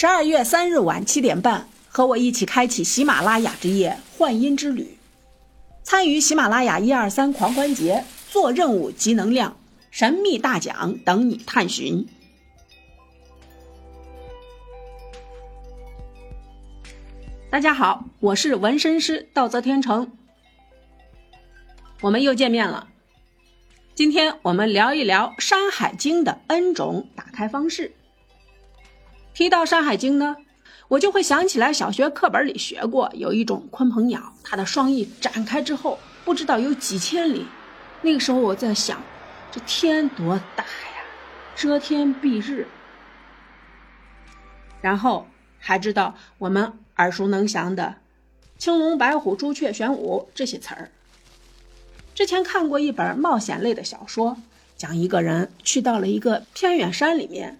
十二月三日晚七点半，和我一起开启喜马拉雅之夜幻音之旅，参与喜马拉雅一二三狂欢节，做任务集能量，神秘大奖等你探寻。大家好，我是纹身师道泽天成，我们又见面了。今天我们聊一聊《山海经》的 N 种打开方式。提到《山海经》呢，我就会想起来小学课本里学过，有一种鲲鹏鸟，它的双翼展开之后，不知道有几千里。那个时候我在想，这天多大呀，遮天蔽日。然后还知道我们耳熟能详的“青龙白虎朱雀玄武”这些词儿。之前看过一本冒险类的小说，讲一个人去到了一个偏远山里面。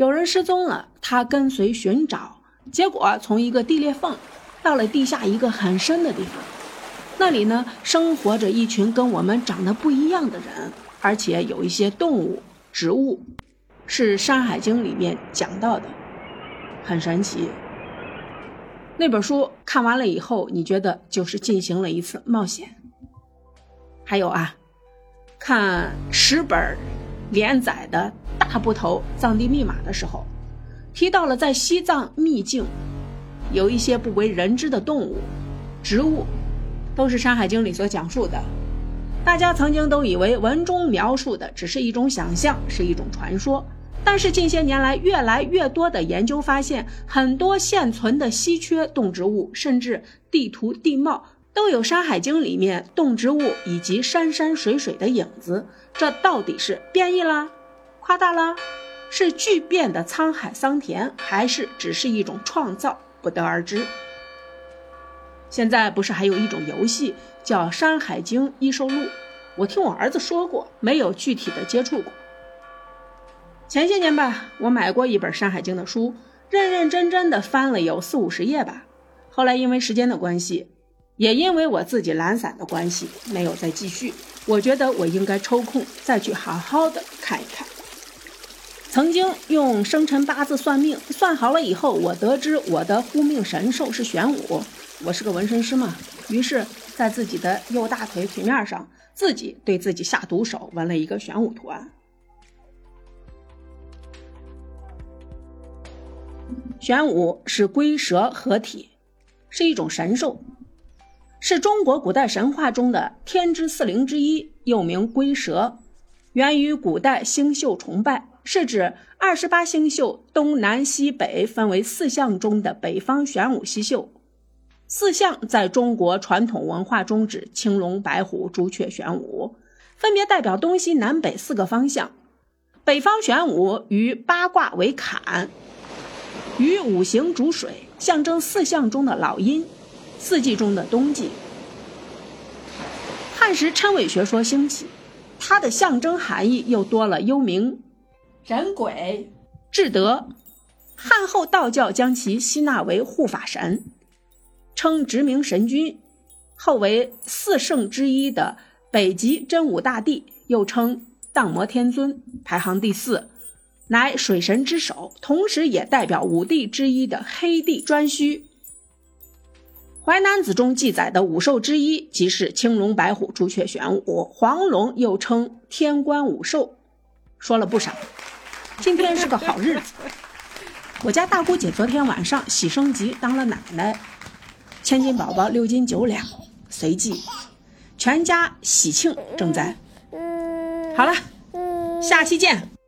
有人失踪了，他跟随寻找，结果从一个地裂缝到了地下一个很深的地方。那里呢，生活着一群跟我们长得不一样的人，而且有一些动物、植物，是《山海经》里面讲到的，很神奇。那本书看完了以后，你觉得就是进行了一次冒险。还有啊，看十本连载的。大部头藏地密码的时候，提到了在西藏秘境有一些不为人知的动物、植物，都是《山海经》里所讲述的。大家曾经都以为文中描述的只是一种想象，是一种传说。但是近些年来，越来越多的研究发现，很多现存的稀缺动植物，甚至地图地貌，都有《山海经》里面动植物以及山山水水的影子。这到底是变异啦？夸大了，是巨变的沧海桑田，还是只是一种创造，不得而知。现在不是还有一种游戏叫《山海经异兽录》？我听我儿子说过，没有具体的接触过。前些年吧，我买过一本《山海经》的书，认认真真的翻了有四五十页吧。后来因为时间的关系，也因为我自己懒散的关系，没有再继续。我觉得我应该抽空再去好好的看一看。曾经用生辰八字算命，算好了以后，我得知我的护命神兽是玄武。我是个纹身师嘛，于是，在自己的右大腿腿面上，自己对自己下毒手，纹了一个玄武图案。玄武是龟蛇合体，是一种神兽，是中国古代神话中的天之四灵之一，又名龟蛇，源于古代星宿崇拜。是指二十八星宿东南西北分为四象中的北方玄武西宿。四象在中国传统文化中指青龙、白虎、朱雀、玄武，分别代表东西南北四个方向。北方玄武与八卦为坎，与五行主水，象征四象中的老阴，四季中的冬季。汉时谶纬学说兴起，它的象征含义又多了幽冥。人鬼智德，汉后道教将其吸纳为护法神，称直明神君。后为四圣之一的北极真武大帝，又称荡魔天尊，排行第四，乃水神之首，同时也代表五帝之一的黑帝颛顼。淮南子中记载的五兽之一，即是青龙、白虎、朱雀、玄武。黄龙又称天官五兽，说了不少。今天是个好日子，我家大姑姐昨天晚上喜升级当了奶奶，千金宝宝六斤九两，随即全家喜庆正在。好了，下期见。